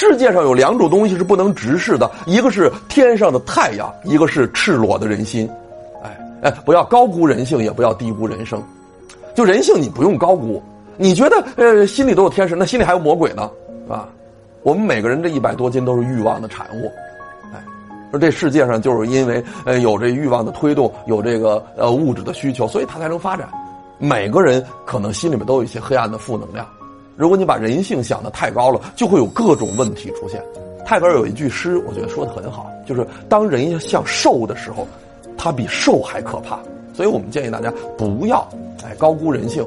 世界上有两种东西是不能直视的，一个是天上的太阳，一个是赤裸的人心。哎哎，不要高估人性，也不要低估人生。就人性，你不用高估。你觉得呃，心里都有天使，那心里还有魔鬼呢，啊？我们每个人这一百多斤都是欲望的产物。哎，说这世界上就是因为呃有这欲望的推动，有这个呃物质的需求，所以它才能发展。每个人可能心里面都有一些黑暗的负能量。如果你把人性想的太高了，就会有各种问题出现。泰戈尔有一句诗，我觉得说的很好，就是当人像兽的时候，他比兽还可怕。所以我们建议大家不要哎高估人性，